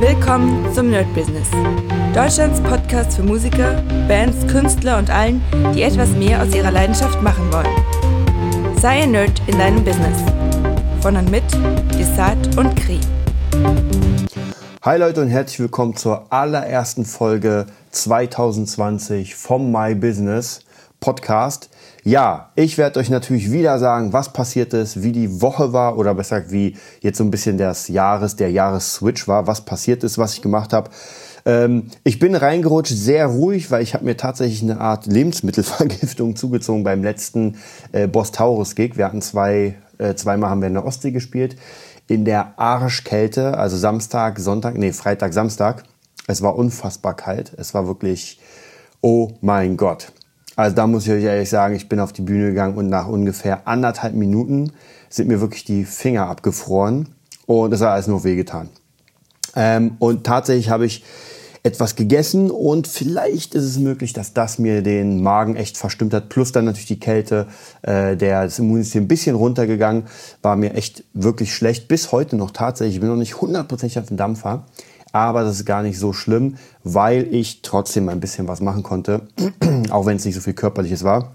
Willkommen zum Nerd Business. Deutschlands Podcast für Musiker, Bands, Künstler und allen, die etwas mehr aus ihrer Leidenschaft machen wollen. Sei ein Nerd in deinem Business. Von und mit Desart und Kri. Hi Leute und herzlich willkommen zur allerersten Folge 2020 vom My Business Podcast. Ja, ich werde euch natürlich wieder sagen, was passiert ist, wie die Woche war oder besser gesagt, wie jetzt so ein bisschen das Jahres, der Jahresswitch war, was passiert ist, was ich gemacht habe. Ähm, ich bin reingerutscht, sehr ruhig, weil ich habe mir tatsächlich eine Art Lebensmittelvergiftung zugezogen beim letzten äh, Boss Taurus Gig. Wir hatten zwei, äh, zweimal haben wir in der Ostsee gespielt, in der Arschkälte, also Samstag, Sonntag, nee, Freitag, Samstag. Es war unfassbar kalt. Es war wirklich, oh mein Gott. Also da muss ich euch ehrlich sagen, ich bin auf die Bühne gegangen und nach ungefähr anderthalb Minuten sind mir wirklich die Finger abgefroren und es hat alles nur wehgetan. Ähm, und tatsächlich habe ich etwas gegessen und vielleicht ist es möglich, dass das mir den Magen echt verstimmt hat. Plus dann natürlich die Kälte, äh, der das Immunsystem ein bisschen runtergegangen, war mir echt wirklich schlecht. Bis heute noch tatsächlich. Ich bin noch nicht hundertprozentig auf dem Dampfer aber das ist gar nicht so schlimm, weil ich trotzdem ein bisschen was machen konnte, auch wenn es nicht so viel körperliches war.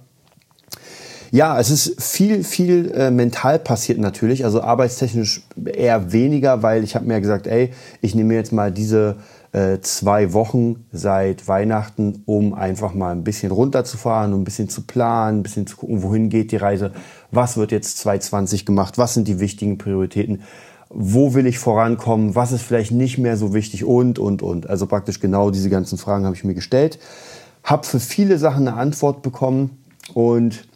Ja, es ist viel, viel äh, mental passiert natürlich, also arbeitstechnisch eher weniger, weil ich habe mir gesagt, ey, ich nehme jetzt mal diese äh, zwei Wochen seit Weihnachten, um einfach mal ein bisschen runterzufahren, um ein bisschen zu planen, ein bisschen zu gucken, wohin geht die Reise, was wird jetzt 2020 gemacht, was sind die wichtigen Prioritäten wo will ich vorankommen, was ist vielleicht nicht mehr so wichtig und, und, und. Also praktisch genau diese ganzen Fragen habe ich mir gestellt, habe für viele Sachen eine Antwort bekommen und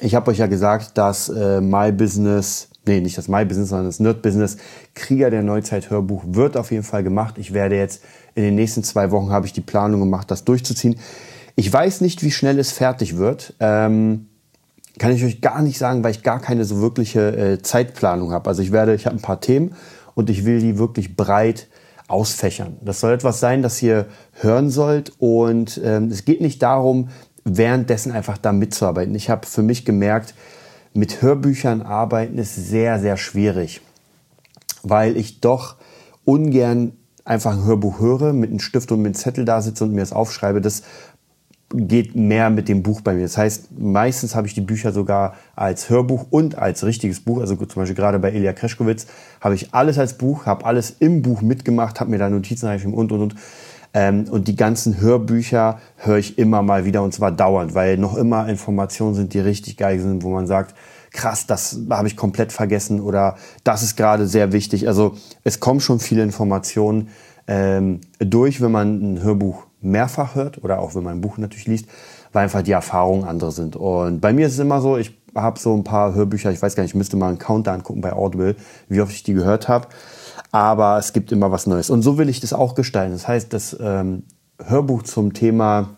ich habe euch ja gesagt, dass äh, My Business, nee, nicht das My Business, sondern das Nerd Business, Krieger der Neuzeit Hörbuch wird auf jeden Fall gemacht. Ich werde jetzt in den nächsten zwei Wochen habe ich die Planung gemacht, das durchzuziehen. Ich weiß nicht, wie schnell es fertig wird. Ähm, kann ich euch gar nicht sagen, weil ich gar keine so wirkliche äh, Zeitplanung habe. Also ich werde, ich habe ein paar Themen und ich will die wirklich breit ausfächern. Das soll etwas sein, das ihr hören sollt und ähm, es geht nicht darum, währenddessen einfach da mitzuarbeiten. Ich habe für mich gemerkt, mit Hörbüchern arbeiten ist sehr, sehr schwierig, weil ich doch ungern einfach ein Hörbuch höre, mit einem Stift und mit einem Zettel da sitze und mir das aufschreibe. Das geht mehr mit dem Buch bei mir. Das heißt, meistens habe ich die Bücher sogar als Hörbuch und als richtiges Buch. Also zum Beispiel gerade bei Ilya Kreschkowitz habe ich alles als Buch, habe alles im Buch mitgemacht, habe mir da Notizen geschrieben und und und. Ähm, und die ganzen Hörbücher höre ich immer mal wieder und zwar dauernd, weil noch immer Informationen sind, die richtig geil sind, wo man sagt, krass, das habe ich komplett vergessen oder das ist gerade sehr wichtig. Also es kommen schon viele Informationen ähm, durch, wenn man ein Hörbuch mehrfach hört oder auch wenn man ein Buch natürlich liest, weil einfach die Erfahrungen andere sind. Und bei mir ist es immer so, ich habe so ein paar Hörbücher, ich weiß gar nicht, ich müsste mal einen Counter angucken bei Audible, wie oft ich die gehört habe. Aber es gibt immer was Neues. Und so will ich das auch gestalten. Das heißt, das ähm, Hörbuch zum Thema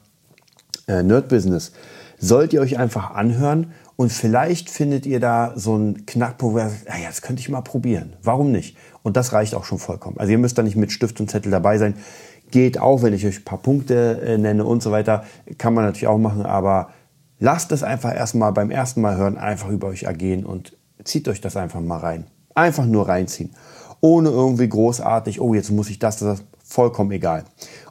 äh, Nerd Business sollt ihr euch einfach anhören und vielleicht findet ihr da so einen Knackpunkt, wo ihr sagt, ja, das könnte ich mal probieren. Warum nicht? Und das reicht auch schon vollkommen. Also ihr müsst da nicht mit Stift und Zettel dabei sein geht auch, wenn ich euch ein paar Punkte äh, nenne und so weiter, kann man natürlich auch machen, aber lasst es einfach erstmal beim ersten Mal hören einfach über euch ergehen und zieht euch das einfach mal rein. Einfach nur reinziehen. Ohne irgendwie großartig, oh, jetzt muss ich das, das, vollkommen egal.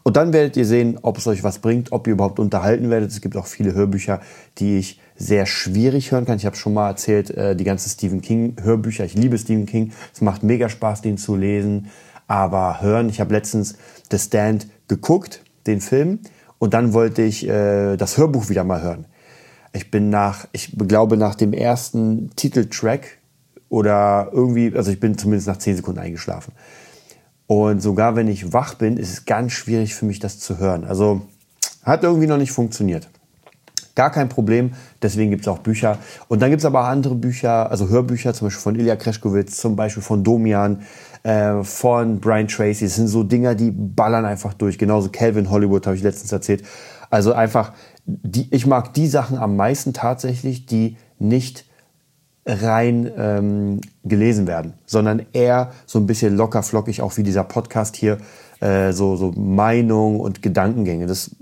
Und dann werdet ihr sehen, ob es euch was bringt, ob ihr überhaupt unterhalten werdet. Es gibt auch viele Hörbücher, die ich sehr schwierig hören kann. Ich habe schon mal erzählt, äh, die ganzen Stephen King Hörbücher. Ich liebe Stephen King. Es macht mega Spaß, den zu lesen aber hören. Ich habe letztens The Stand geguckt, den Film, und dann wollte ich äh, das Hörbuch wieder mal hören. Ich bin nach, ich glaube, nach dem ersten Titeltrack oder irgendwie, also ich bin zumindest nach zehn Sekunden eingeschlafen. Und sogar wenn ich wach bin, ist es ganz schwierig für mich, das zu hören. Also hat irgendwie noch nicht funktioniert. Gar kein Problem, deswegen gibt es auch Bücher. Und dann gibt es aber andere Bücher, also Hörbücher, zum Beispiel von Ilya Kreschkowitz, zum Beispiel von Domian, äh, von Brian Tracy. Das sind so Dinger, die ballern einfach durch. Genauso Calvin Hollywood habe ich letztens erzählt. Also einfach, die, ich mag die Sachen am meisten tatsächlich, die nicht rein ähm, gelesen werden, sondern eher so ein bisschen locker flockig, auch wie dieser Podcast hier, äh, so, so Meinung und Gedankengänge. Das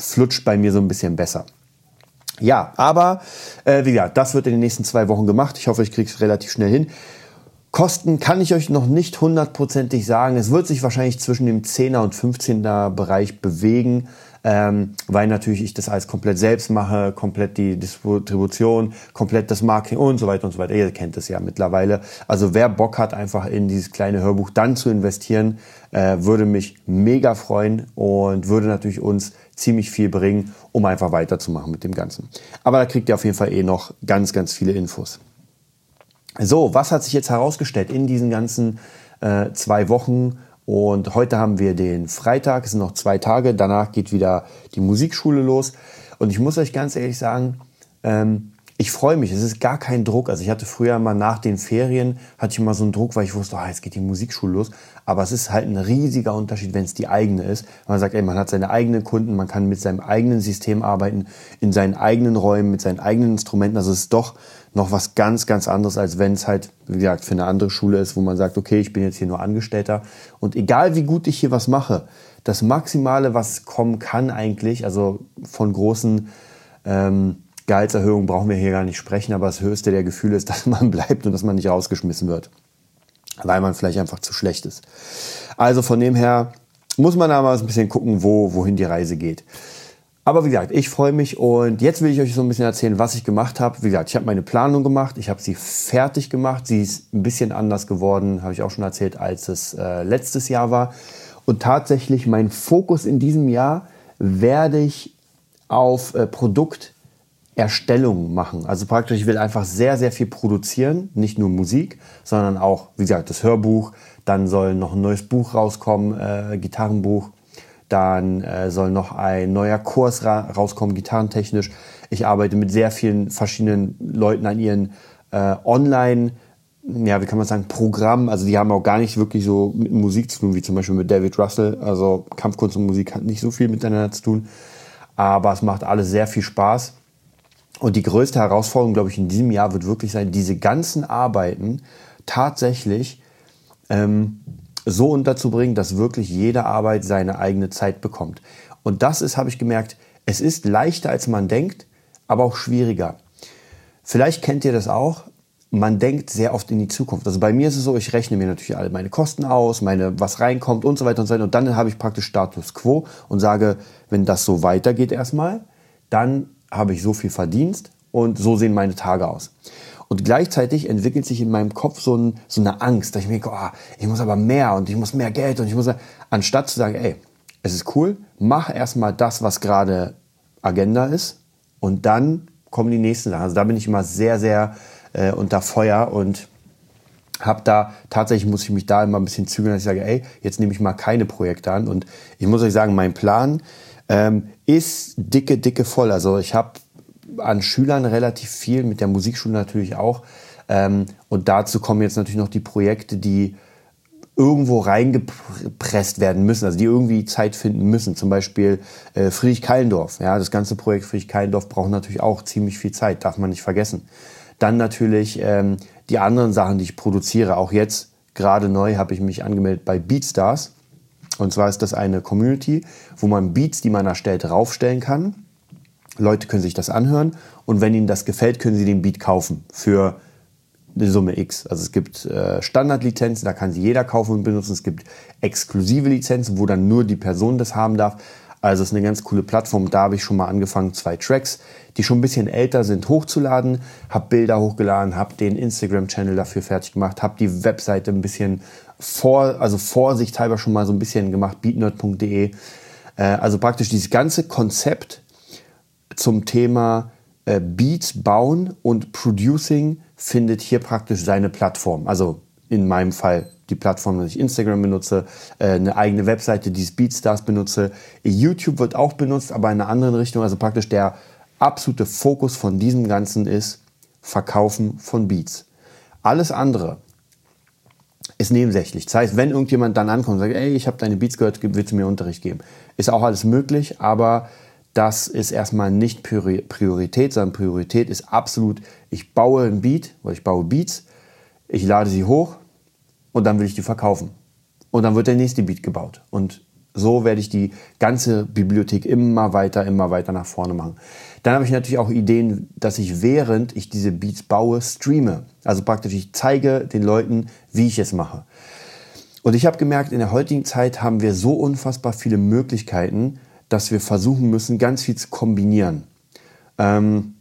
flutscht bei mir so ein bisschen besser. Ja, aber äh, wie gesagt, das wird in den nächsten zwei Wochen gemacht. Ich hoffe, ich kriege es relativ schnell hin. Kosten kann ich euch noch nicht hundertprozentig sagen. Es wird sich wahrscheinlich zwischen dem 10er und 15er Bereich bewegen, ähm, weil natürlich ich das alles komplett selbst mache, komplett die Distribution, komplett das Marketing und so weiter und so weiter. Ihr kennt es ja mittlerweile. Also wer Bock hat, einfach in dieses kleine Hörbuch dann zu investieren, äh, würde mich mega freuen und würde natürlich uns ziemlich viel bringen, um einfach weiterzumachen mit dem Ganzen. Aber da kriegt ihr auf jeden Fall eh noch ganz, ganz viele Infos. So, was hat sich jetzt herausgestellt in diesen ganzen äh, zwei Wochen? Und heute haben wir den Freitag, es sind noch zwei Tage, danach geht wieder die Musikschule los. Und ich muss euch ganz ehrlich sagen, ähm, ich freue mich, es ist gar kein Druck. Also ich hatte früher mal nach den Ferien, hatte ich immer so einen Druck, weil ich wusste, oh, jetzt geht die Musikschule los. Aber es ist halt ein riesiger Unterschied, wenn es die eigene ist. Man sagt, ey, man hat seine eigenen Kunden, man kann mit seinem eigenen System arbeiten, in seinen eigenen Räumen, mit seinen eigenen Instrumenten. Also es ist doch noch was ganz, ganz anderes, als wenn es halt, wie gesagt, für eine andere Schule ist, wo man sagt, okay, ich bin jetzt hier nur Angestellter und egal wie gut ich hier was mache, das Maximale, was kommen kann eigentlich, also von großen ähm, Gehaltserhöhungen brauchen wir hier gar nicht sprechen, aber das höchste der Gefühle ist, dass man bleibt und dass man nicht rausgeschmissen wird, weil man vielleicht einfach zu schlecht ist. Also von dem her muss man da mal ein bisschen gucken, wo, wohin die Reise geht. Aber wie gesagt, ich freue mich und jetzt will ich euch so ein bisschen erzählen, was ich gemacht habe. Wie gesagt, ich habe meine Planung gemacht, ich habe sie fertig gemacht. Sie ist ein bisschen anders geworden, habe ich auch schon erzählt, als es äh, letztes Jahr war. Und tatsächlich mein Fokus in diesem Jahr werde ich auf äh, Produkterstellung machen. Also praktisch, ich will einfach sehr, sehr viel produzieren. Nicht nur Musik, sondern auch, wie gesagt, das Hörbuch. Dann soll noch ein neues Buch rauskommen, äh, Gitarrenbuch dann äh, soll noch ein neuer Kurs ra rauskommen, gitarrentechnisch. Ich arbeite mit sehr vielen verschiedenen Leuten an ihren äh, Online- ja, wie kann man sagen, Programmen, also die haben auch gar nicht wirklich so mit Musik zu tun, wie zum Beispiel mit David Russell. Also Kampfkunst und Musik hat nicht so viel miteinander zu tun, aber es macht alles sehr viel Spaß. Und die größte Herausforderung, glaube ich, in diesem Jahr wird wirklich sein, diese ganzen Arbeiten tatsächlich ähm, so unterzubringen, dass wirklich jede Arbeit seine eigene Zeit bekommt. Und das ist, habe ich gemerkt, es ist leichter, als man denkt, aber auch schwieriger. Vielleicht kennt ihr das auch. Man denkt sehr oft in die Zukunft. Also bei mir ist es so, ich rechne mir natürlich alle meine Kosten aus, meine, was reinkommt und so weiter und so weiter. Und dann habe ich praktisch Status Quo und sage, wenn das so weitergeht erstmal, dann habe ich so viel Verdienst und so sehen meine Tage aus. Und gleichzeitig entwickelt sich in meinem Kopf so, ein, so eine Angst, dass ich mir denke, oh, ich muss aber mehr und ich muss mehr Geld und ich muss, anstatt zu sagen, ey, es ist cool, mach erstmal das, was gerade Agenda ist und dann kommen die nächsten Sachen. Also da bin ich immer sehr, sehr äh, unter Feuer und habe da tatsächlich muss ich mich da immer ein bisschen zügeln, dass ich sage, ey, jetzt nehme ich mal keine Projekte an und ich muss euch sagen, mein Plan ähm, ist dicke, dicke voll. Also ich habe an Schülern relativ viel, mit der Musikschule natürlich auch. Ähm, und dazu kommen jetzt natürlich noch die Projekte, die irgendwo reingepresst werden müssen, also die irgendwie Zeit finden müssen. Zum Beispiel äh, Friedrich-Keilendorf. Ja, das ganze Projekt Friedrich-Keilendorf braucht natürlich auch ziemlich viel Zeit, darf man nicht vergessen. Dann natürlich ähm, die anderen Sachen, die ich produziere. Auch jetzt, gerade neu, habe ich mich angemeldet bei Beatstars. Und zwar ist das eine Community, wo man Beats, die man erstellt, raufstellen kann. Leute können sich das anhören und wenn ihnen das gefällt, können sie den Beat kaufen für eine Summe X. Also es gibt äh, Standardlizenzen, da kann sie jeder kaufen und benutzen. Es gibt exklusive Lizenzen, wo dann nur die Person das haben darf. Also es ist eine ganz coole Plattform. Da habe ich schon mal angefangen, zwei Tracks, die schon ein bisschen älter sind, hochzuladen. Habe Bilder hochgeladen, habe den Instagram-Channel dafür fertig gemacht, habe die Webseite ein bisschen vor, also vorsichtshalber schon mal so ein bisschen gemacht, beatnerd.de. Äh, also praktisch dieses ganze Konzept zum Thema äh, Beats bauen und Producing findet hier praktisch seine Plattform. Also in meinem Fall die Plattform, dass ich Instagram benutze, äh, eine eigene Webseite, die Beatstars benutze. YouTube wird auch benutzt, aber in einer anderen Richtung. Also praktisch der absolute Fokus von diesem Ganzen ist Verkaufen von Beats. Alles andere ist nebensächlich. Das heißt, wenn irgendjemand dann ankommt und sagt, ey, ich habe deine Beats gehört, willst du mir Unterricht geben? Ist auch alles möglich, aber das ist erstmal nicht Priorität, sondern Priorität ist absolut, ich baue ein Beat, weil ich baue Beats, ich lade sie hoch und dann will ich die verkaufen. Und dann wird der nächste Beat gebaut. Und So werde ich die ganze Bibliothek immer weiter, immer weiter nach vorne machen. Dann habe ich natürlich auch Ideen, dass ich während ich diese Beats baue, streame. Also praktisch, ich zeige den Leuten, wie ich es mache. Und ich habe gemerkt, in der heutigen Zeit haben wir so unfassbar viele Möglichkeiten, dass wir versuchen müssen, ganz viel zu kombinieren. Ähm,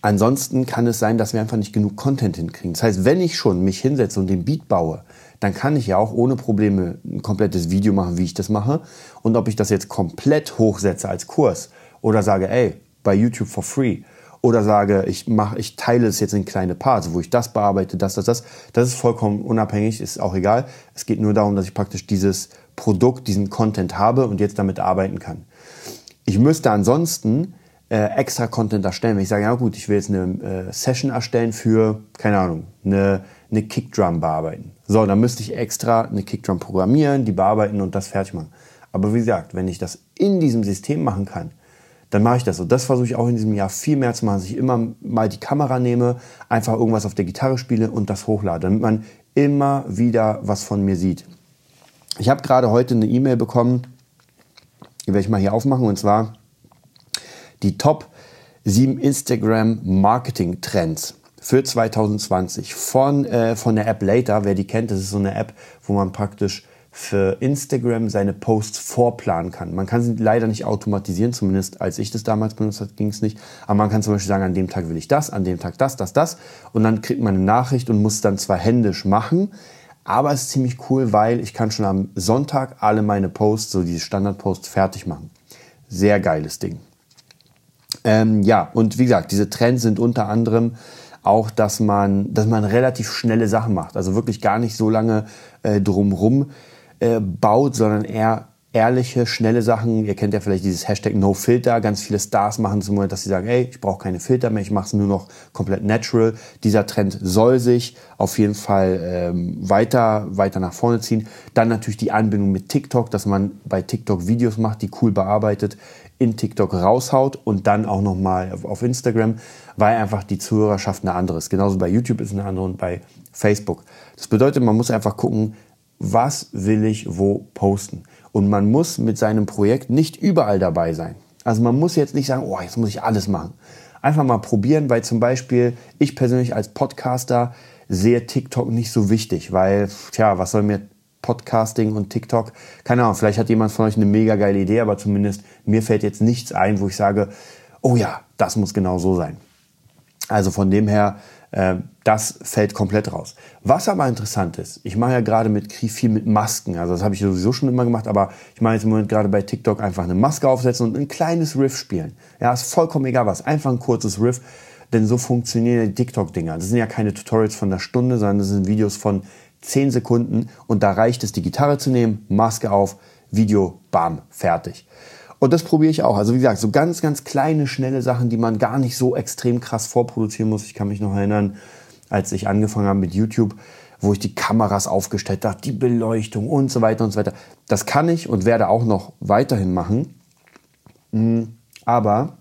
ansonsten kann es sein, dass wir einfach nicht genug Content hinkriegen. Das heißt, wenn ich schon mich hinsetze und den Beat baue, dann kann ich ja auch ohne Probleme ein komplettes Video machen, wie ich das mache. Und ob ich das jetzt komplett hochsetze als Kurs oder sage, ey, bei YouTube for free oder sage, ich mache, ich teile es jetzt in kleine Parts, wo ich das bearbeite, das, das, das, das ist vollkommen unabhängig, ist auch egal. Es geht nur darum, dass ich praktisch dieses Produkt, diesen Content habe und jetzt damit arbeiten kann. Ich müsste ansonsten äh, extra Content erstellen. Wenn ich sage, ja gut, ich will jetzt eine äh, Session erstellen für, keine Ahnung, eine, eine Kickdrum bearbeiten. So, dann müsste ich extra eine Kickdrum programmieren, die bearbeiten und das fertig machen. Aber wie gesagt, wenn ich das in diesem System machen kann, dann mache ich das so. Das versuche ich auch in diesem Jahr viel mehr zu machen, dass ich immer mal die Kamera nehme, einfach irgendwas auf der Gitarre spiele und das hochlade, damit man immer wieder was von mir sieht. Ich habe gerade heute eine E-Mail bekommen, die werde ich mal hier aufmachen, und zwar die Top 7 Instagram Marketing Trends für 2020 von, äh, von der App Later. Wer die kennt, das ist so eine App, wo man praktisch für Instagram seine Posts vorplanen kann. Man kann sie leider nicht automatisieren, zumindest als ich das damals benutzt habe, ging es nicht. Aber man kann zum Beispiel sagen, an dem Tag will ich das, an dem Tag das, das, das. Und dann kriegt man eine Nachricht und muss dann zwar händisch machen, aber es ist ziemlich cool, weil ich kann schon am Sonntag alle meine Posts, so diese Standardposts, fertig machen. Sehr geiles Ding. Ähm, ja, und wie gesagt, diese Trends sind unter anderem auch, dass man, dass man relativ schnelle Sachen macht. Also wirklich gar nicht so lange äh, drumrum äh, baut, sondern eher ehrliche, schnelle Sachen. Ihr kennt ja vielleicht dieses Hashtag NoFilter. Ganz viele Stars machen zum Moment, dass sie sagen, ey, ich brauche keine Filter mehr, ich mache es nur noch komplett natural. Dieser Trend soll sich auf jeden Fall ähm, weiter, weiter nach vorne ziehen. Dann natürlich die Anbindung mit TikTok, dass man bei TikTok Videos macht, die cool bearbeitet, in TikTok raushaut und dann auch nochmal auf, Instagram, weil einfach die Zuhörerschaft eine andere ist. Genauso bei YouTube ist eine andere und bei Facebook. Das bedeutet, man muss einfach gucken, was will ich wo posten. Und man muss mit seinem Projekt nicht überall dabei sein. Also man muss jetzt nicht sagen, oh, jetzt muss ich alles machen. Einfach mal probieren, weil zum Beispiel ich persönlich als Podcaster sehe TikTok nicht so wichtig, weil, tja, was soll mir Podcasting und TikTok? Keine Ahnung, vielleicht hat jemand von euch eine mega geile Idee, aber zumindest mir fällt jetzt nichts ein, wo ich sage, oh ja, das muss genau so sein. Also von dem her äh, das fällt komplett raus. Was aber interessant ist, ich mache ja gerade mit viel mit Masken. Also das habe ich sowieso schon immer gemacht, aber ich mache jetzt im Moment gerade bei TikTok einfach eine Maske aufsetzen und ein kleines Riff spielen. Ja, ist vollkommen egal was. Einfach ein kurzes Riff, denn so funktionieren die TikTok-Dinger. Das sind ja keine Tutorials von einer Stunde, sondern das sind Videos von 10 Sekunden und da reicht es, die Gitarre zu nehmen, Maske auf, Video, bam, fertig. Und das probiere ich auch. Also wie gesagt, so ganz, ganz kleine, schnelle Sachen, die man gar nicht so extrem krass vorproduzieren muss. Ich kann mich noch erinnern, als ich angefangen habe mit YouTube, wo ich die Kameras aufgestellt habe, die Beleuchtung und so weiter und so weiter. Das kann ich und werde auch noch weiterhin machen. Mm, aber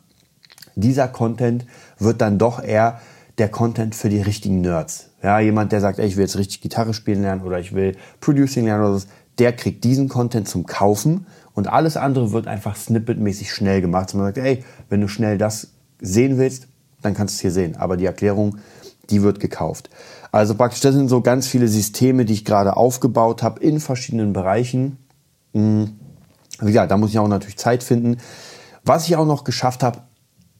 dieser Content wird dann doch eher der Content für die richtigen Nerds. Ja, jemand, der sagt, ey, ich will jetzt richtig Gitarre spielen lernen oder ich will Producing lernen oder so, der kriegt diesen Content zum Kaufen und alles andere wird einfach snippetmäßig schnell gemacht. So man sagt, ey, wenn du schnell das sehen willst, dann kannst du es hier sehen. Aber die Erklärung, die wird gekauft. Also praktisch, das sind so ganz viele Systeme, die ich gerade aufgebaut habe in verschiedenen Bereichen. Hm, wie gesagt, da muss ich auch natürlich Zeit finden. Was ich auch noch geschafft habe,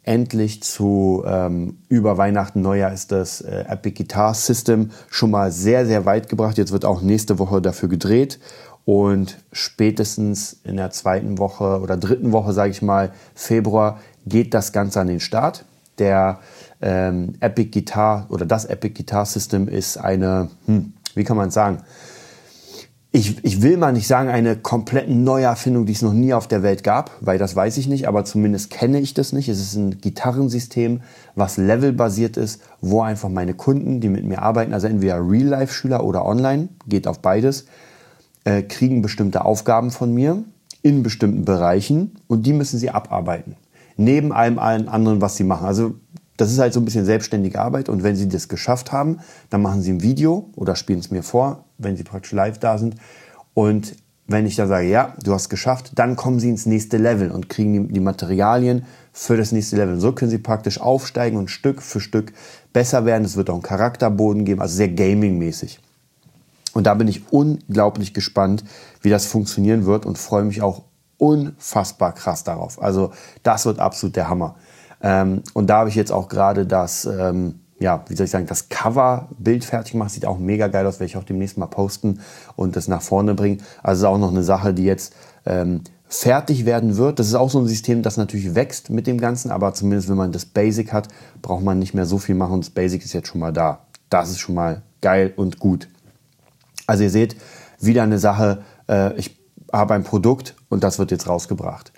endlich zu ähm, über Weihnachten, Neujahr ist das äh, Epic Guitar System schon mal sehr, sehr weit gebracht. Jetzt wird auch nächste Woche dafür gedreht und spätestens in der zweiten Woche oder dritten Woche, sage ich mal, Februar, geht das Ganze an den Start. Der ähm, Epic Guitar oder das Epic Guitar System ist eine, hm, wie kann man sagen, ich, ich will mal nicht sagen, eine komplett neue Erfindung, die es noch nie auf der Welt gab, weil das weiß ich nicht, aber zumindest kenne ich das nicht. Es ist ein Gitarrensystem, was levelbasiert ist, wo einfach meine Kunden, die mit mir arbeiten, also entweder Real-Life-Schüler oder online, geht auf beides, äh, kriegen bestimmte Aufgaben von mir in bestimmten Bereichen und die müssen sie abarbeiten. Neben allem allen anderen, was sie machen. Also das ist halt so ein bisschen selbstständige Arbeit und wenn sie das geschafft haben, dann machen sie ein Video oder spielen es mir vor, wenn sie praktisch live da sind und wenn ich da sage, ja, du hast geschafft, dann kommen sie ins nächste Level und kriegen die, die Materialien für das nächste Level. So können sie praktisch aufsteigen und Stück für Stück besser werden. Es wird auch einen Charakterboden geben, also sehr gaming-mäßig. Und da bin ich unglaublich gespannt, wie das funktionieren wird und freue mich auch unfassbar krass darauf. Also das wird absolut der Hammer. Ähm, und da habe ich jetzt auch gerade das, ähm, ja, wie soll ich sagen, das Cover-Bild fertig gemacht. Sieht auch mega geil aus, werde ich auch demnächst mal posten und das nach vorne bringen. Also ist auch noch eine Sache, die jetzt ähm, fertig werden wird. Das ist auch so ein System, das natürlich wächst mit dem Ganzen, aber zumindest wenn man das Basic hat, braucht man nicht mehr so viel machen das Basic ist jetzt schon mal da. Das ist schon mal geil und gut. Also ihr seht, wieder eine Sache, äh, ich habe ein Produkt und das wird jetzt rausgebracht.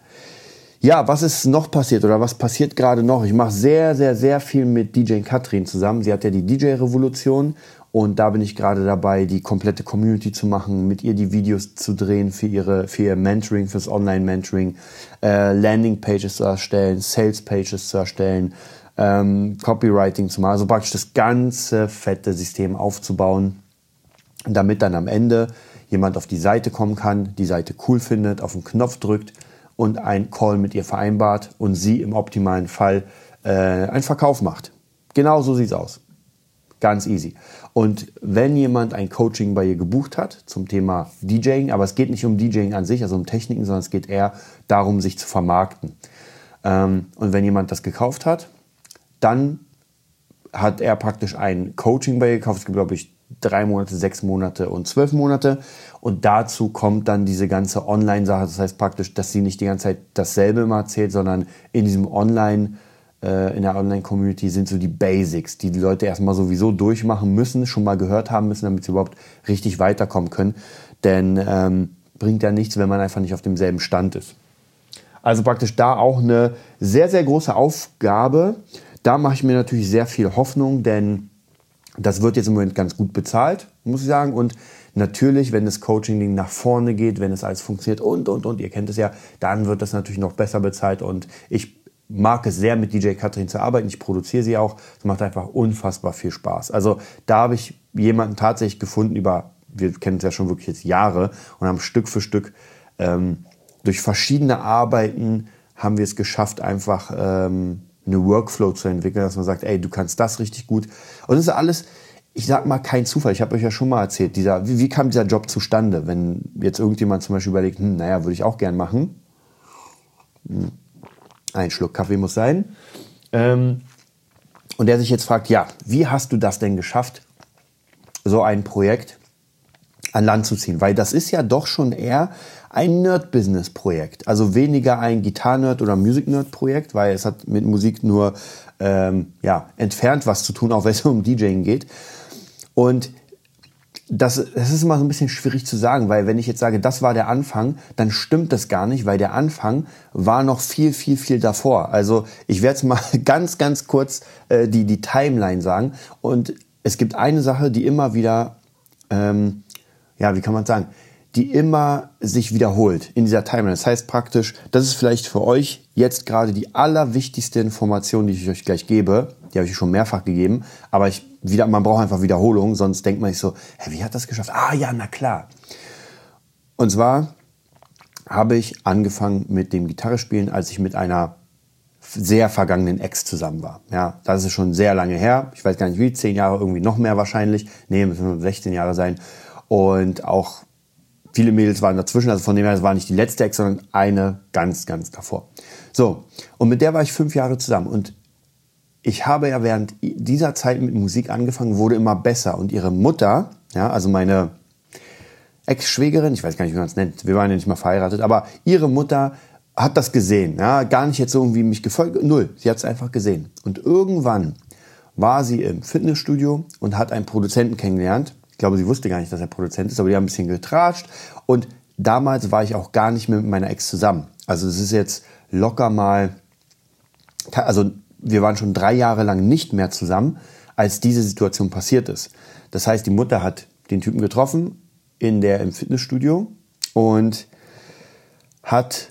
Ja, was ist noch passiert oder was passiert gerade noch? Ich mache sehr, sehr, sehr viel mit DJ Katrin zusammen. Sie hat ja die DJ-Revolution und da bin ich gerade dabei, die komplette Community zu machen, mit ihr die Videos zu drehen für, ihre, für ihr Mentoring, fürs Online-Mentoring, äh, Landing-Pages zu erstellen, Sales-Pages zu erstellen, ähm, Copywriting zu machen, also praktisch das ganze fette System aufzubauen, damit dann am Ende jemand auf die Seite kommen kann, die Seite cool findet, auf den Knopf drückt und ein Call mit ihr vereinbart und sie im optimalen Fall äh, einen Verkauf macht. Genau so sieht es aus. Ganz easy. Und wenn jemand ein Coaching bei ihr gebucht hat zum Thema DJing, aber es geht nicht um DJing an sich, also um Techniken, sondern es geht eher darum, sich zu vermarkten. Ähm, und wenn jemand das gekauft hat, dann hat er praktisch ein Coaching bei ihr gekauft. Es gibt, glaube ich, drei Monate, sechs Monate und zwölf Monate. Und dazu kommt dann diese ganze Online-Sache. Das heißt praktisch, dass sie nicht die ganze Zeit dasselbe immer erzählt, sondern in diesem Online- äh, in der Online-Community sind so die Basics, die die Leute erstmal sowieso durchmachen müssen, schon mal gehört haben müssen, damit sie überhaupt richtig weiterkommen können. Denn ähm, bringt ja nichts, wenn man einfach nicht auf demselben Stand ist. Also praktisch da auch eine sehr, sehr große Aufgabe. Da mache ich mir natürlich sehr viel Hoffnung, denn das wird jetzt im Moment ganz gut bezahlt, muss ich sagen. Und natürlich, wenn das Coaching-Ding nach vorne geht, wenn es alles funktioniert und, und, und, ihr kennt es ja, dann wird das natürlich noch besser bezahlt. Und ich mag es sehr, mit DJ Katrin zu arbeiten. Ich produziere sie auch. Es macht einfach unfassbar viel Spaß. Also da habe ich jemanden tatsächlich gefunden über, wir kennen es ja schon wirklich jetzt Jahre und haben Stück für Stück ähm, durch verschiedene Arbeiten haben wir es geschafft, einfach ähm, eine Workflow zu entwickeln, dass man sagt, ey, du kannst das richtig gut. Und das ist alles, ich sag mal, kein Zufall. Ich habe euch ja schon mal erzählt, dieser, wie, wie, kam dieser Job zustande? Wenn jetzt irgendjemand zum Beispiel überlegt, hm, naja, würde ich auch gern machen. Hm, ein Schluck Kaffee muss sein. Ähm, und der sich jetzt fragt, ja, wie hast du das denn geschafft, so ein Projekt an Land zu ziehen? Weil das ist ja doch schon eher ein Nerd-Business-Projekt. Also weniger ein Gitarre-Nerd- oder Music-Nerd-Projekt, weil es hat mit Musik nur ähm, ja, entfernt was zu tun, auch wenn es um DJing geht. Und das, das ist immer so ein bisschen schwierig zu sagen, weil wenn ich jetzt sage, das war der Anfang, dann stimmt das gar nicht, weil der Anfang war noch viel, viel, viel davor. Also ich werde jetzt mal ganz, ganz kurz äh, die, die Timeline sagen. Und es gibt eine Sache, die immer wieder, ähm, ja, wie kann man sagen, die immer sich wiederholt in dieser Timeline. Das heißt praktisch, das ist vielleicht für euch jetzt gerade die allerwichtigste Information, die ich euch gleich gebe. Die habe ich schon mehrfach gegeben, aber ich, wieder, man braucht einfach Wiederholung, sonst denkt man sich so, hä, wie hat das geschafft? Ah ja, na klar. Und zwar habe ich angefangen mit dem Gitarrespielen, als ich mit einer sehr vergangenen Ex zusammen war. Ja, das ist schon sehr lange her. Ich weiß gar nicht wie, zehn Jahre, irgendwie noch mehr wahrscheinlich. Nee, müssen 16 Jahre sein. Und auch viele Mädels waren dazwischen, also von dem her, es war nicht die letzte Ex, sondern eine ganz, ganz davor. So, und mit der war ich fünf Jahre zusammen und ich habe ja während dieser Zeit mit Musik angefangen, wurde immer besser und ihre Mutter, ja, also meine Ex-Schwägerin, ich weiß gar nicht, wie man es nennt, wir waren ja nicht mal verheiratet, aber ihre Mutter hat das gesehen, ja, gar nicht jetzt irgendwie mich gefolgt, null, sie hat es einfach gesehen. Und irgendwann war sie im Fitnessstudio und hat einen Produzenten kennengelernt, ich glaube, sie wusste gar nicht, dass er Produzent ist, aber die haben ein bisschen getratscht. Und damals war ich auch gar nicht mehr mit meiner Ex zusammen. Also es ist jetzt locker mal, also wir waren schon drei Jahre lang nicht mehr zusammen, als diese Situation passiert ist. Das heißt, die Mutter hat den Typen getroffen in der im Fitnessstudio und hat,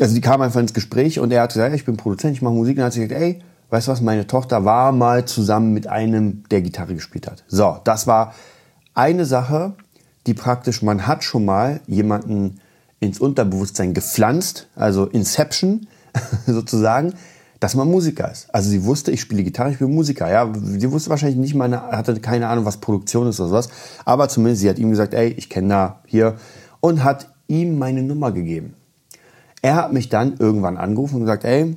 also die kam einfach ins Gespräch und er hat gesagt, ich bin Produzent, ich mache Musik. Und dann hat sie gesagt, ey, weißt du was, meine Tochter war mal zusammen mit einem, der Gitarre gespielt hat. So, das war eine Sache, die praktisch, man hat schon mal jemanden ins Unterbewusstsein gepflanzt, also Inception sozusagen, dass man Musiker ist. Also sie wusste, ich spiele Gitarre, ich bin Musiker. Ja, sie wusste wahrscheinlich nicht mal, hatte keine Ahnung, was Produktion ist oder sowas. Aber zumindest sie hat ihm gesagt, ey, ich kenne da hier und hat ihm meine Nummer gegeben. Er hat mich dann irgendwann angerufen und gesagt, ey,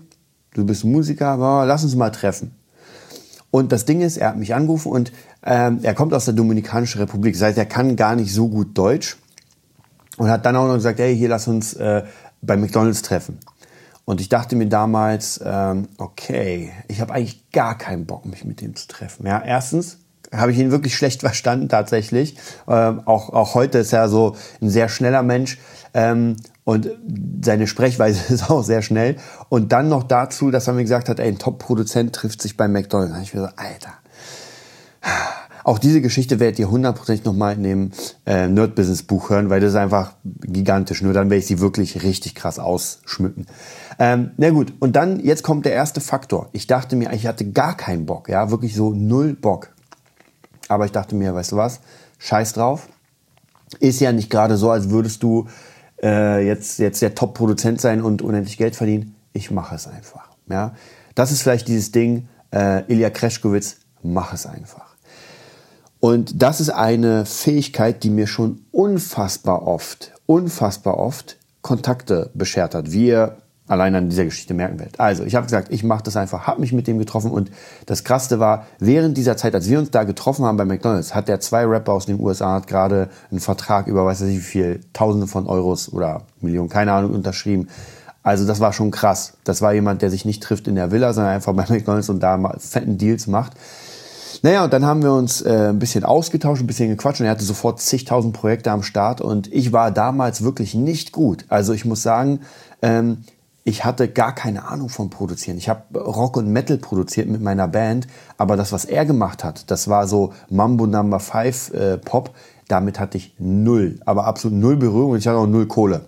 du bist Musiker, lass uns mal treffen. Und das Ding ist, er hat mich angerufen und ähm, er kommt aus der Dominikanischen Republik. Das heißt, er kann gar nicht so gut Deutsch und hat dann auch noch gesagt, hey, hier lass uns äh, bei McDonald's treffen. Und ich dachte mir damals, ähm, okay, ich habe eigentlich gar keinen Bock, mich mit dem zu treffen. Ja, erstens habe ich ihn wirklich schlecht verstanden tatsächlich. Ähm, auch, auch heute ist er so ein sehr schneller Mensch. Ähm, und seine Sprechweise ist auch sehr schnell. Und dann noch dazu, dass er mir gesagt hat, ey, ein Top-Produzent trifft sich bei McDonald's. Da ich mir so, Alter. Auch diese Geschichte werdet ihr hundertprozentig nochmal in dem äh, Nerd-Business-Buch hören, weil das ist einfach gigantisch. Nur dann werde ich sie wirklich richtig krass ausschmücken. Ähm, na gut, und dann, jetzt kommt der erste Faktor. Ich dachte mir, ich hatte gar keinen Bock, ja, wirklich so null Bock. Aber ich dachte mir, weißt du was, scheiß drauf. Ist ja nicht gerade so, als würdest du äh, jetzt, jetzt der Top-Produzent sein und unendlich Geld verdienen. Ich mache es einfach. Ja? Das ist vielleicht dieses Ding, äh, Ilya Kreschkowitz, mach es einfach. Und das ist eine Fähigkeit, die mir schon unfassbar oft, unfassbar oft Kontakte beschert hat. Wir allein an dieser Geschichte merken werdet. Also, ich habe gesagt, ich mache das einfach, habe mich mit dem getroffen und das Krasseste war, während dieser Zeit, als wir uns da getroffen haben bei McDonald's, hat der zwei Rapper aus den USA hat gerade einen Vertrag über, weiß ich wie viel, Tausende von Euros oder Millionen, keine Ahnung, unterschrieben. Also das war schon krass. Das war jemand, der sich nicht trifft in der Villa, sondern einfach bei McDonald's und da fetten Deals macht. Naja, und dann haben wir uns äh, ein bisschen ausgetauscht, ein bisschen gequatscht und er hatte sofort zigtausend Projekte am Start und ich war damals wirklich nicht gut. Also ich muss sagen, ähm, ich hatte gar keine Ahnung vom Produzieren. Ich habe Rock und Metal produziert mit meiner Band, aber das, was er gemacht hat, das war so Mambo Number 5 äh, Pop. Damit hatte ich null, aber absolut null Berührung und ich hatte auch null Kohle.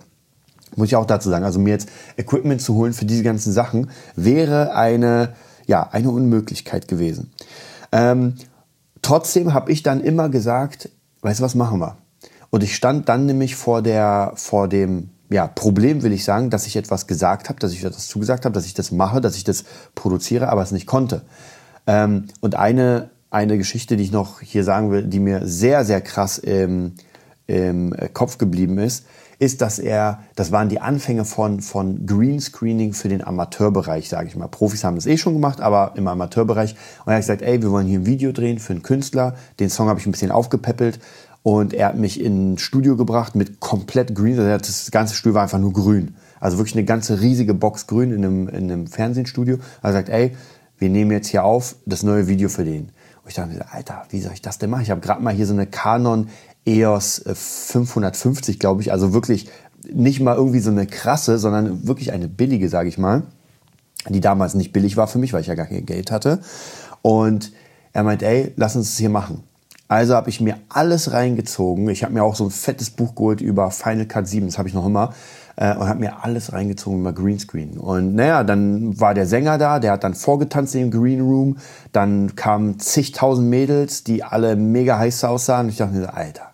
Muss ich auch dazu sagen. Also mir jetzt Equipment zu holen für diese ganzen Sachen wäre eine, ja, eine Unmöglichkeit gewesen. Ähm, trotzdem habe ich dann immer gesagt, weißt du was, machen wir. Und ich stand dann nämlich vor der, vor dem ja, Problem will ich sagen, dass ich etwas gesagt habe, dass ich etwas zugesagt habe, dass ich das mache, dass ich das produziere, aber es nicht konnte. Ähm, und eine, eine Geschichte, die ich noch hier sagen will, die mir sehr, sehr krass im, im Kopf geblieben ist, ist, dass er, das waren die Anfänge von, von Greenscreening für den Amateurbereich, sage ich mal. Profis haben das eh schon gemacht, aber im Amateurbereich. Und er hat gesagt, ey, wir wollen hier ein Video drehen für einen Künstler. Den Song habe ich ein bisschen aufgepäppelt und er hat mich in ein Studio gebracht mit komplett grün. Also das ganze Studio war einfach nur grün. Also wirklich eine ganze riesige Box grün in einem, in einem Fernsehstudio. Er sagt, ey, wir nehmen jetzt hier auf das neue Video für den. Und ich dachte mir, Alter, wie soll ich das denn machen? Ich habe gerade mal hier so eine Canon EOS 550, glaube ich. Also wirklich nicht mal irgendwie so eine krasse, sondern wirklich eine billige, sage ich mal. Die damals nicht billig war für mich, weil ich ja gar kein Geld hatte. Und er meint, ey, lass uns das hier machen. Also habe ich mir alles reingezogen. Ich habe mir auch so ein fettes Buch geholt über Final Cut 7, das habe ich noch immer, äh, und habe mir alles reingezogen über Greenscreen. Und naja, dann war der Sänger da, der hat dann vorgetanzt im Green Room. Dann kamen zigtausend Mädels, die alle mega heiß aussahen. Und ich dachte mir, Alter,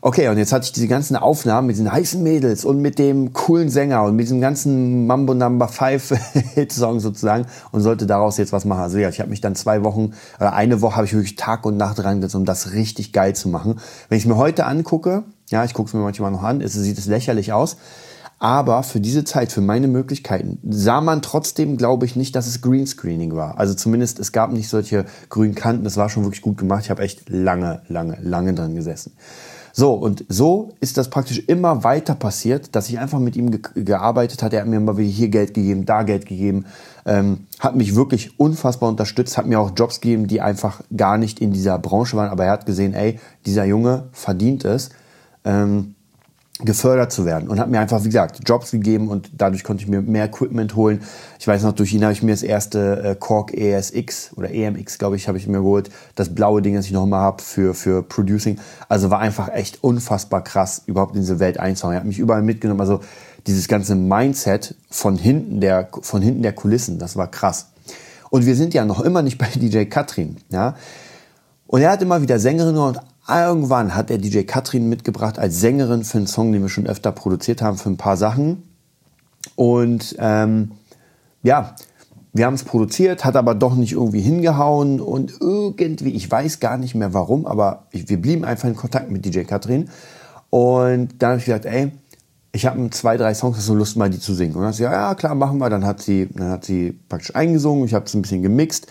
Okay, und jetzt hatte ich diese ganzen Aufnahmen mit diesen heißen Mädels und mit dem coolen Sänger und mit diesem ganzen Mambo Number 5 Hit-Song sozusagen und sollte daraus jetzt was machen. Also ja, ich habe mich dann zwei Wochen, oder eine Woche habe ich wirklich Tag und Nacht reingesetzt, um das richtig geil zu machen. Wenn ich mir heute angucke, ja, ich gucke es mir manchmal noch an, ist, sieht es lächerlich aus. Aber für diese Zeit, für meine Möglichkeiten, sah man trotzdem, glaube ich, nicht, dass es Greenscreening war. Also zumindest, es gab nicht solche grünen Kanten. Das war schon wirklich gut gemacht. Ich habe echt lange, lange, lange dran gesessen. So, und so ist das praktisch immer weiter passiert, dass ich einfach mit ihm ge gearbeitet hatte. Er hat mir immer wieder hier Geld gegeben, da Geld gegeben, ähm, hat mich wirklich unfassbar unterstützt, hat mir auch Jobs gegeben, die einfach gar nicht in dieser Branche waren. Aber er hat gesehen, ey, dieser Junge verdient es. Ähm, gefördert zu werden und hat mir einfach, wie gesagt, Jobs gegeben und dadurch konnte ich mir mehr Equipment holen. Ich weiß noch, durch ihn habe ich mir das erste äh, Korg ESX oder EMX, glaube ich, habe ich mir geholt. Das blaue Ding, das ich noch immer habe für, für Producing. Also war einfach echt unfassbar krass, überhaupt in diese Welt einzuhauen. Er hat mich überall mitgenommen. Also dieses ganze Mindset von hinten der, von hinten der Kulissen, das war krass. Und wir sind ja noch immer nicht bei DJ Katrin, ja. Und er hat immer wieder Sängerinnen und irgendwann hat der DJ Katrin mitgebracht als Sängerin für einen Song, den wir schon öfter produziert haben, für ein paar Sachen. Und ähm, ja, wir haben es produziert, hat aber doch nicht irgendwie hingehauen und irgendwie, ich weiß gar nicht mehr warum, aber wir blieben einfach in Kontakt mit DJ Katrin. Und dann habe ich gesagt, ey, ich habe zwei, drei Songs, hast du Lust mal die zu singen? Und dann hat sie, ja, ja, klar, machen wir. Dann hat sie, dann hat sie praktisch eingesungen, ich habe es ein bisschen gemixt.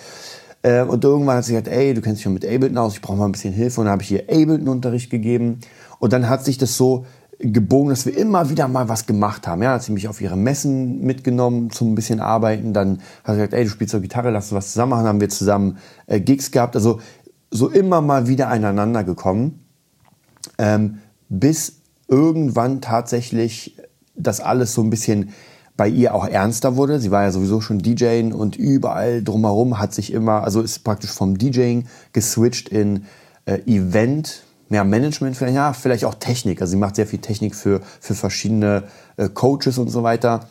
Äh, und irgendwann hat sie gesagt, ey, du kennst dich schon mit Ableton aus, ich brauche mal ein bisschen Hilfe. Und dann habe ich ihr Ableton-Unterricht gegeben. Und dann hat sich das so gebogen, dass wir immer wieder mal was gemacht haben. Ja, hat sie mich auf ihre Messen mitgenommen zum ein bisschen arbeiten. Dann hat sie gesagt, ey, du spielst doch Gitarre, lass uns was zusammen machen. Dann haben wir zusammen äh, Gigs gehabt. Also so immer mal wieder aneinander gekommen. Ähm, bis irgendwann tatsächlich das alles so ein bisschen bei ihr auch ernster wurde. Sie war ja sowieso schon DJing und überall drumherum hat sich immer, also ist praktisch vom DJing geswitcht in äh, Event, ja, Management vielleicht, ja, vielleicht auch Technik. Also sie macht sehr viel Technik für, für verschiedene äh, Coaches und so weiter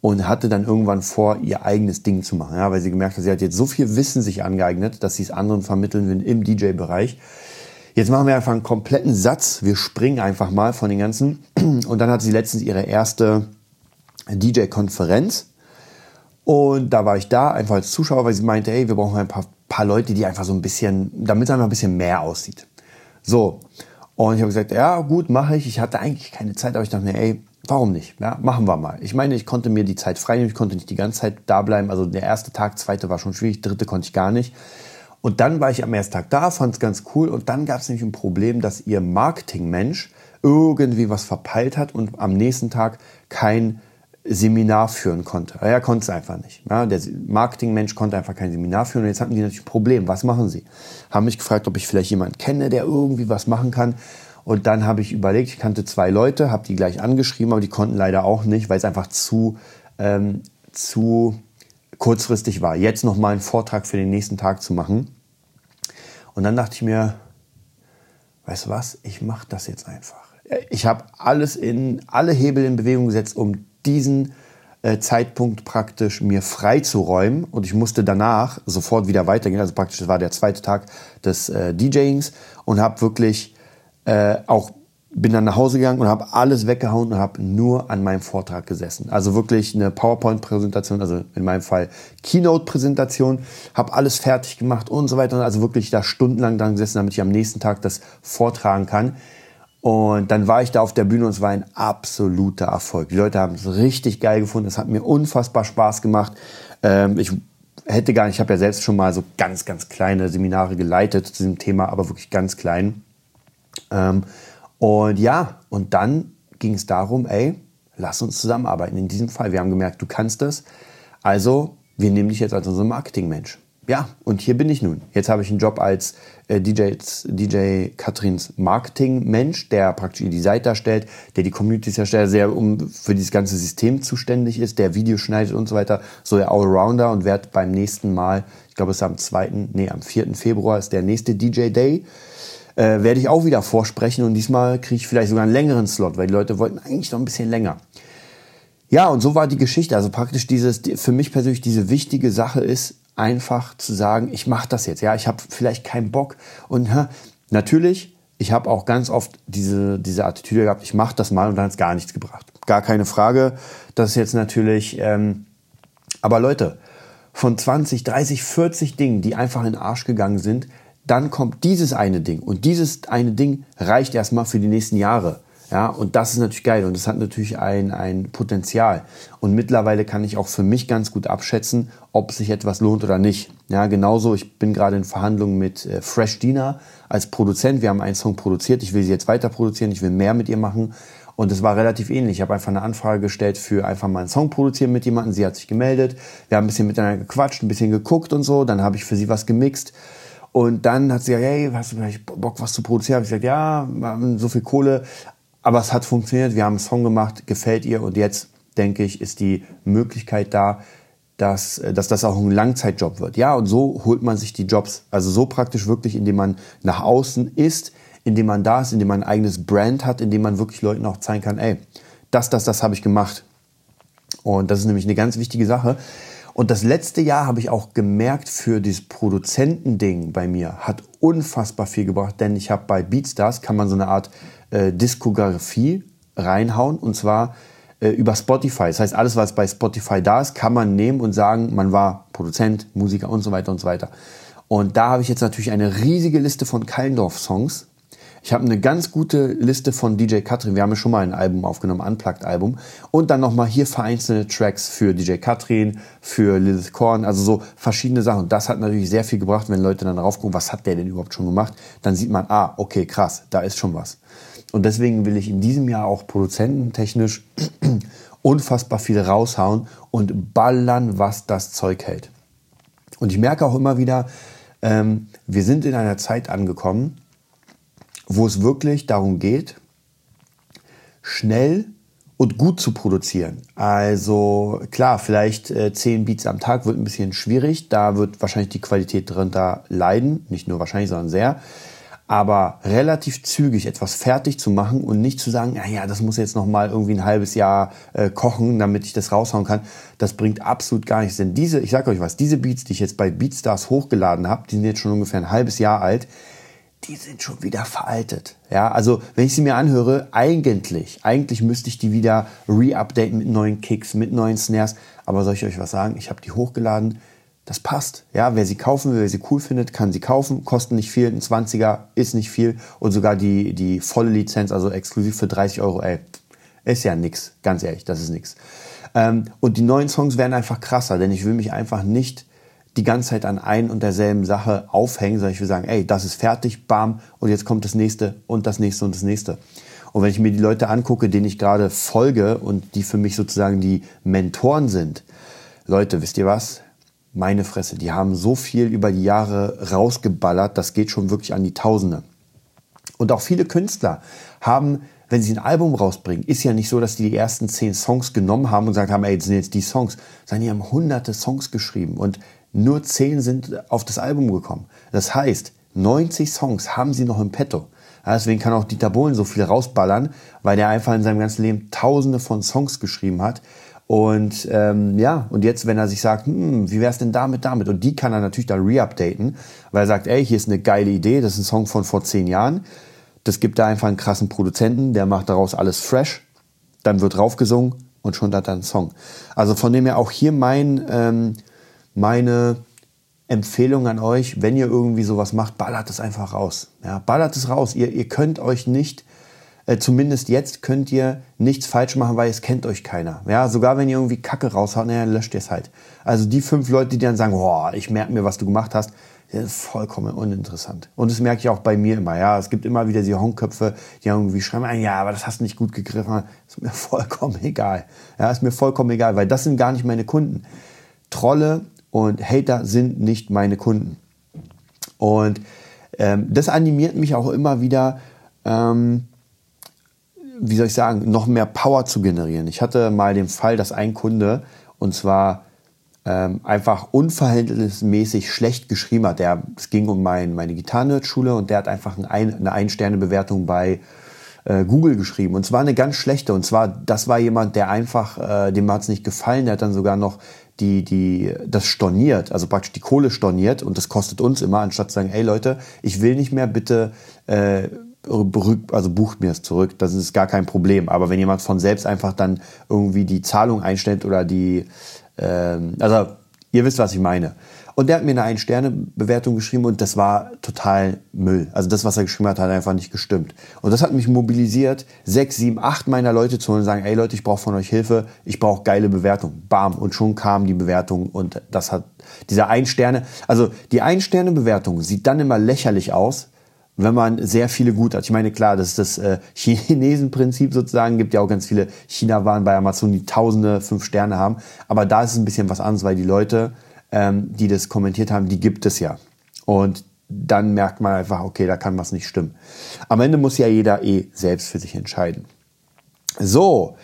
und hatte dann irgendwann vor, ihr eigenes Ding zu machen, ja, weil sie gemerkt hat, sie hat jetzt so viel Wissen sich angeeignet, dass sie es anderen vermitteln will im DJ-Bereich. Jetzt machen wir einfach einen kompletten Satz. Wir springen einfach mal von den ganzen. Und dann hat sie letztens ihre erste DJ-Konferenz. Und da war ich da, einfach als Zuschauer, weil sie meinte, hey, wir brauchen ein paar, paar Leute, die einfach so ein bisschen, damit es einfach ein bisschen mehr aussieht. So. Und ich habe gesagt, ja, gut, mache ich. Ich hatte eigentlich keine Zeit, aber ich dachte mir, ey, warum nicht? Ja, machen wir mal. Ich meine, ich konnte mir die Zeit frei nehmen, ich konnte nicht die ganze Zeit da bleiben. Also der erste Tag, zweite war schon schwierig, dritte konnte ich gar nicht. Und dann war ich am ersten Tag da, fand es ganz cool. Und dann gab es nämlich ein Problem, dass ihr Marketingmensch irgendwie was verpeilt hat und am nächsten Tag kein Seminar führen konnte. Er konnte es einfach nicht. Ja, der Marketingmensch konnte einfach kein Seminar führen. Und jetzt hatten die natürlich ein Problem. Was machen sie? Haben mich gefragt, ob ich vielleicht jemanden kenne, der irgendwie was machen kann. Und dann habe ich überlegt, ich kannte zwei Leute, habe die gleich angeschrieben, aber die konnten leider auch nicht, weil es einfach zu, ähm, zu kurzfristig war. Jetzt noch mal einen Vortrag für den nächsten Tag zu machen. Und dann dachte ich mir, weißt du was, ich mache das jetzt einfach. Ich habe alles in alle Hebel in Bewegung gesetzt, um diesen äh, Zeitpunkt praktisch mir freizuräumen und ich musste danach sofort wieder weitergehen. Also praktisch, das war der zweite Tag des äh, DJings und habe wirklich äh, auch bin dann nach Hause gegangen und habe alles weggehauen und habe nur an meinem Vortrag gesessen. Also wirklich eine PowerPoint-Präsentation, also in meinem Fall Keynote-Präsentation, habe alles fertig gemacht und so weiter. Also wirklich da stundenlang dran gesessen, damit ich am nächsten Tag das vortragen kann. Und dann war ich da auf der Bühne und es war ein absoluter Erfolg. Die Leute haben es richtig geil gefunden. Es hat mir unfassbar Spaß gemacht. Ähm, ich hätte gar nicht, ich habe ja selbst schon mal so ganz, ganz kleine Seminare geleitet zu diesem Thema, aber wirklich ganz klein. Ähm, und ja, und dann ging es darum, ey, lass uns zusammenarbeiten. In diesem Fall, wir haben gemerkt, du kannst das. Also, wir nehmen dich jetzt als unseren Marketingmensch ja, und hier bin ich nun. Jetzt habe ich einen Job als äh, DJ, Katrins Marketing-Mensch, der praktisch die Seite erstellt, der die Communities erstellt, der um, für dieses ganze System zuständig ist, der Videos schneidet und so weiter. So der Allrounder und werde beim nächsten Mal, ich glaube es ist am 2., nee, am 4. Februar ist der nächste DJ Day, äh, werde ich auch wieder vorsprechen und diesmal kriege ich vielleicht sogar einen längeren Slot, weil die Leute wollten eigentlich noch ein bisschen länger. Ja, und so war die Geschichte. Also praktisch dieses, für mich persönlich diese wichtige Sache ist, einfach zu sagen, ich mache das jetzt. Ja, ich habe vielleicht keinen Bock. Und ha, natürlich, ich habe auch ganz oft diese, diese Attitüde gehabt, ich mache das mal und dann hat es gar nichts gebracht. Gar keine Frage. Das ist jetzt natürlich, ähm, aber Leute, von 20, 30, 40 Dingen, die einfach in den Arsch gegangen sind, dann kommt dieses eine Ding. Und dieses eine Ding reicht erstmal für die nächsten Jahre. Ja, und das ist natürlich geil und das hat natürlich ein, ein Potenzial. Und mittlerweile kann ich auch für mich ganz gut abschätzen, ob sich etwas lohnt oder nicht. Ja, genauso, ich bin gerade in Verhandlungen mit äh, Fresh Dina als Produzent. Wir haben einen Song produziert, ich will sie jetzt weiter produzieren, ich will mehr mit ihr machen. Und es war relativ ähnlich. Ich habe einfach eine Anfrage gestellt für einfach mal einen Song produzieren mit jemandem. Sie hat sich gemeldet. Wir haben ein bisschen miteinander gequatscht, ein bisschen geguckt und so. Dann habe ich für sie was gemixt. Und dann hat sie gesagt, hey, hast du vielleicht Bock, was zu produzieren? Habe ich gesagt, ja, so viel Kohle. Aber es hat funktioniert, wir haben einen Song gemacht, gefällt ihr und jetzt, denke ich, ist die Möglichkeit da, dass, äh, dass das auch ein Langzeitjob wird. Ja, und so holt man sich die Jobs. Also so praktisch wirklich, indem man nach außen ist, indem man da ist, indem man ein eigenes Brand hat, indem man wirklich Leuten auch zeigen kann, ey, das, das, das habe ich gemacht. Und das ist nämlich eine ganz wichtige Sache. Und das letzte Jahr habe ich auch gemerkt, für dieses Produzentending bei mir hat unfassbar viel gebracht, denn ich habe bei Beatstars, kann man so eine Art äh, Diskografie reinhauen und zwar äh, über Spotify. Das heißt, alles, was bei Spotify da ist, kann man nehmen und sagen, man war Produzent, Musiker und so weiter und so weiter. Und da habe ich jetzt natürlich eine riesige Liste von Keindorf-Songs. Ich habe eine ganz gute Liste von DJ Katrin. Wir haben ja schon mal ein Album aufgenommen, Unplugged-Album. Und dann nochmal hier vereinzelte Tracks für DJ Katrin, für Lilith Korn, also so verschiedene Sachen. Und das hat natürlich sehr viel gebracht, wenn Leute dann drauf gucken, was hat der denn überhaupt schon gemacht? Dann sieht man, ah, okay, krass, da ist schon was. Und deswegen will ich in diesem Jahr auch produzententechnisch unfassbar viel raushauen und ballern, was das Zeug hält. Und ich merke auch immer wieder, ähm, wir sind in einer Zeit angekommen, wo es wirklich darum geht, schnell und gut zu produzieren. Also klar, vielleicht äh, 10 Beats am Tag wird ein bisschen schwierig. Da wird wahrscheinlich die Qualität darunter leiden. Nicht nur wahrscheinlich, sondern sehr aber relativ zügig etwas fertig zu machen und nicht zu sagen, ja, ja, das muss jetzt noch mal irgendwie ein halbes Jahr äh, kochen, damit ich das raushauen kann, das bringt absolut gar nichts. Denn diese, ich sage euch was, diese Beats, die ich jetzt bei Beatstars hochgeladen habe, die sind jetzt schon ungefähr ein halbes Jahr alt, die sind schon wieder veraltet. Ja, also wenn ich sie mir anhöre, eigentlich, eigentlich müsste ich die wieder re-updaten mit neuen Kicks, mit neuen Snares. Aber soll ich euch was sagen? Ich habe die hochgeladen das passt. Ja, wer sie kaufen will, wer sie cool findet, kann sie kaufen. Kosten nicht viel, ein 20er ist nicht viel. Und sogar die, die volle Lizenz, also exklusiv für 30 Euro, ey, ist ja nix. Ganz ehrlich, das ist nix. Ähm, und die neuen Songs werden einfach krasser, denn ich will mich einfach nicht die ganze Zeit an ein und derselben Sache aufhängen, sondern ich will sagen, ey, das ist fertig, bam, und jetzt kommt das nächste und das nächste und das nächste. Und wenn ich mir die Leute angucke, denen ich gerade folge und die für mich sozusagen die Mentoren sind, Leute, wisst ihr was? Meine Fresse, die haben so viel über die Jahre rausgeballert, das geht schon wirklich an die Tausende. Und auch viele Künstler haben, wenn sie ein Album rausbringen, ist ja nicht so, dass die die ersten zehn Songs genommen haben und gesagt haben, ey, das sind jetzt die Songs, sondern die haben hunderte Songs geschrieben und nur zehn sind auf das Album gekommen. Das heißt, 90 Songs haben sie noch im Petto. deswegen kann auch Dieter Bohlen so viel rausballern, weil der einfach in seinem ganzen Leben tausende von Songs geschrieben hat und ähm, ja, und jetzt, wenn er sich sagt, hm, wie wär's denn damit, damit? Und die kann er natürlich dann reupdaten, weil er sagt, ey, hier ist eine geile Idee, das ist ein Song von vor zehn Jahren. Das gibt da einfach einen krassen Produzenten, der macht daraus alles fresh. Dann wird draufgesungen und schon hat er einen Song. Also von dem her auch hier mein, ähm, meine Empfehlung an euch, wenn ihr irgendwie sowas macht, ballert es einfach raus. Ja, ballert es raus. Ihr, ihr könnt euch nicht äh, zumindest jetzt könnt ihr nichts falsch machen, weil es kennt euch keiner. Ja, sogar wenn ihr irgendwie Kacke raushaut, naja, löscht ihr es halt. Also die fünf Leute, die dann sagen, boah, ich merke mir, was du gemacht hast, vollkommen uninteressant. Und das merke ich auch bei mir immer. Ja, es gibt immer wieder die Honköpfe, die irgendwie schreiben, ja, aber das hast du nicht gut gegriffen. Ist mir vollkommen egal. Ja, ist mir vollkommen egal, weil das sind gar nicht meine Kunden. Trolle und Hater sind nicht meine Kunden. Und ähm, das animiert mich auch immer wieder, ähm, wie soll ich sagen, noch mehr Power zu generieren. Ich hatte mal den Fall, dass ein Kunde, und zwar ähm, einfach unverhältnismäßig schlecht geschrieben hat. Der, es ging um mein, meine Gitarrenschule und der hat einfach ein, eine Ein-Sterne-Bewertung bei äh, Google geschrieben. Und zwar eine ganz schlechte. Und zwar, das war jemand, der einfach, äh, dem hat es nicht gefallen, der hat dann sogar noch die, die, das storniert, also praktisch die Kohle storniert und das kostet uns immer, anstatt zu sagen, ey Leute, ich will nicht mehr, bitte äh, also bucht mir es zurück, das ist gar kein Problem. Aber wenn jemand von selbst einfach dann irgendwie die Zahlung einstellt oder die, ähm, also ihr wisst, was ich meine. Und der hat mir eine Ein-Sterne-Bewertung geschrieben und das war total Müll. Also das, was er geschrieben hat, hat einfach nicht gestimmt. Und das hat mich mobilisiert, sechs, sieben, acht meiner Leute zu holen und sagen, ey Leute, ich brauche von euch Hilfe, ich brauche geile Bewertung. Bam. Und schon kam die Bewertung und das hat, dieser Ein-Sterne, also die Ein-Sterne-Bewertung sieht dann immer lächerlich aus, wenn man sehr viele gut hat. Ich meine, klar, das ist das äh, Chinesenprinzip sozusagen. Gibt ja auch ganz viele China-Waren bei Amazon, die tausende fünf Sterne haben. Aber da ist es ein bisschen was anderes, weil die Leute, ähm, die das kommentiert haben, die gibt es ja. Und dann merkt man einfach, okay, da kann was nicht stimmen. Am Ende muss ja jeder eh selbst für sich entscheiden. So,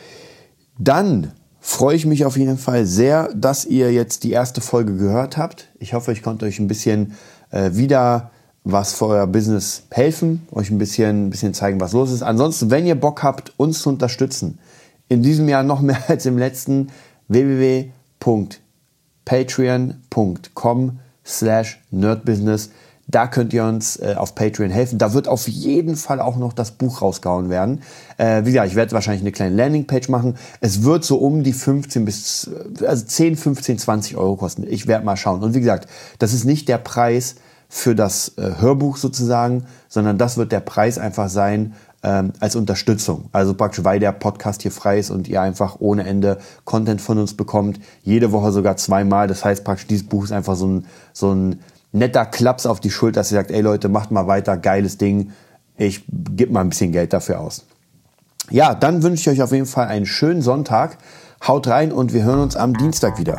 dann freue ich mich auf jeden Fall sehr, dass ihr jetzt die erste Folge gehört habt. Ich hoffe, ich konnte euch ein bisschen äh, wieder was für euer Business helfen, euch ein bisschen, ein bisschen zeigen, was los ist. Ansonsten, wenn ihr Bock habt, uns zu unterstützen, in diesem Jahr noch mehr als im letzten, www.patreon.com slash nerdbusiness. Da könnt ihr uns äh, auf Patreon helfen. Da wird auf jeden Fall auch noch das Buch rausgehauen werden. Äh, wie gesagt, ich werde wahrscheinlich eine kleine Landingpage machen. Es wird so um die 15 bis also 10, 15, 20 Euro kosten. Ich werde mal schauen. Und wie gesagt, das ist nicht der Preis für das äh, Hörbuch sozusagen, sondern das wird der Preis einfach sein, ähm, als Unterstützung. Also praktisch, weil der Podcast hier frei ist und ihr einfach ohne Ende Content von uns bekommt. Jede Woche sogar zweimal. Das heißt praktisch, dieses Buch ist einfach so ein, so ein netter Klaps auf die Schulter, dass ihr sagt, ey Leute, macht mal weiter, geiles Ding. Ich gebe mal ein bisschen Geld dafür aus. Ja, dann wünsche ich euch auf jeden Fall einen schönen Sonntag. Haut rein und wir hören uns am Dienstag wieder.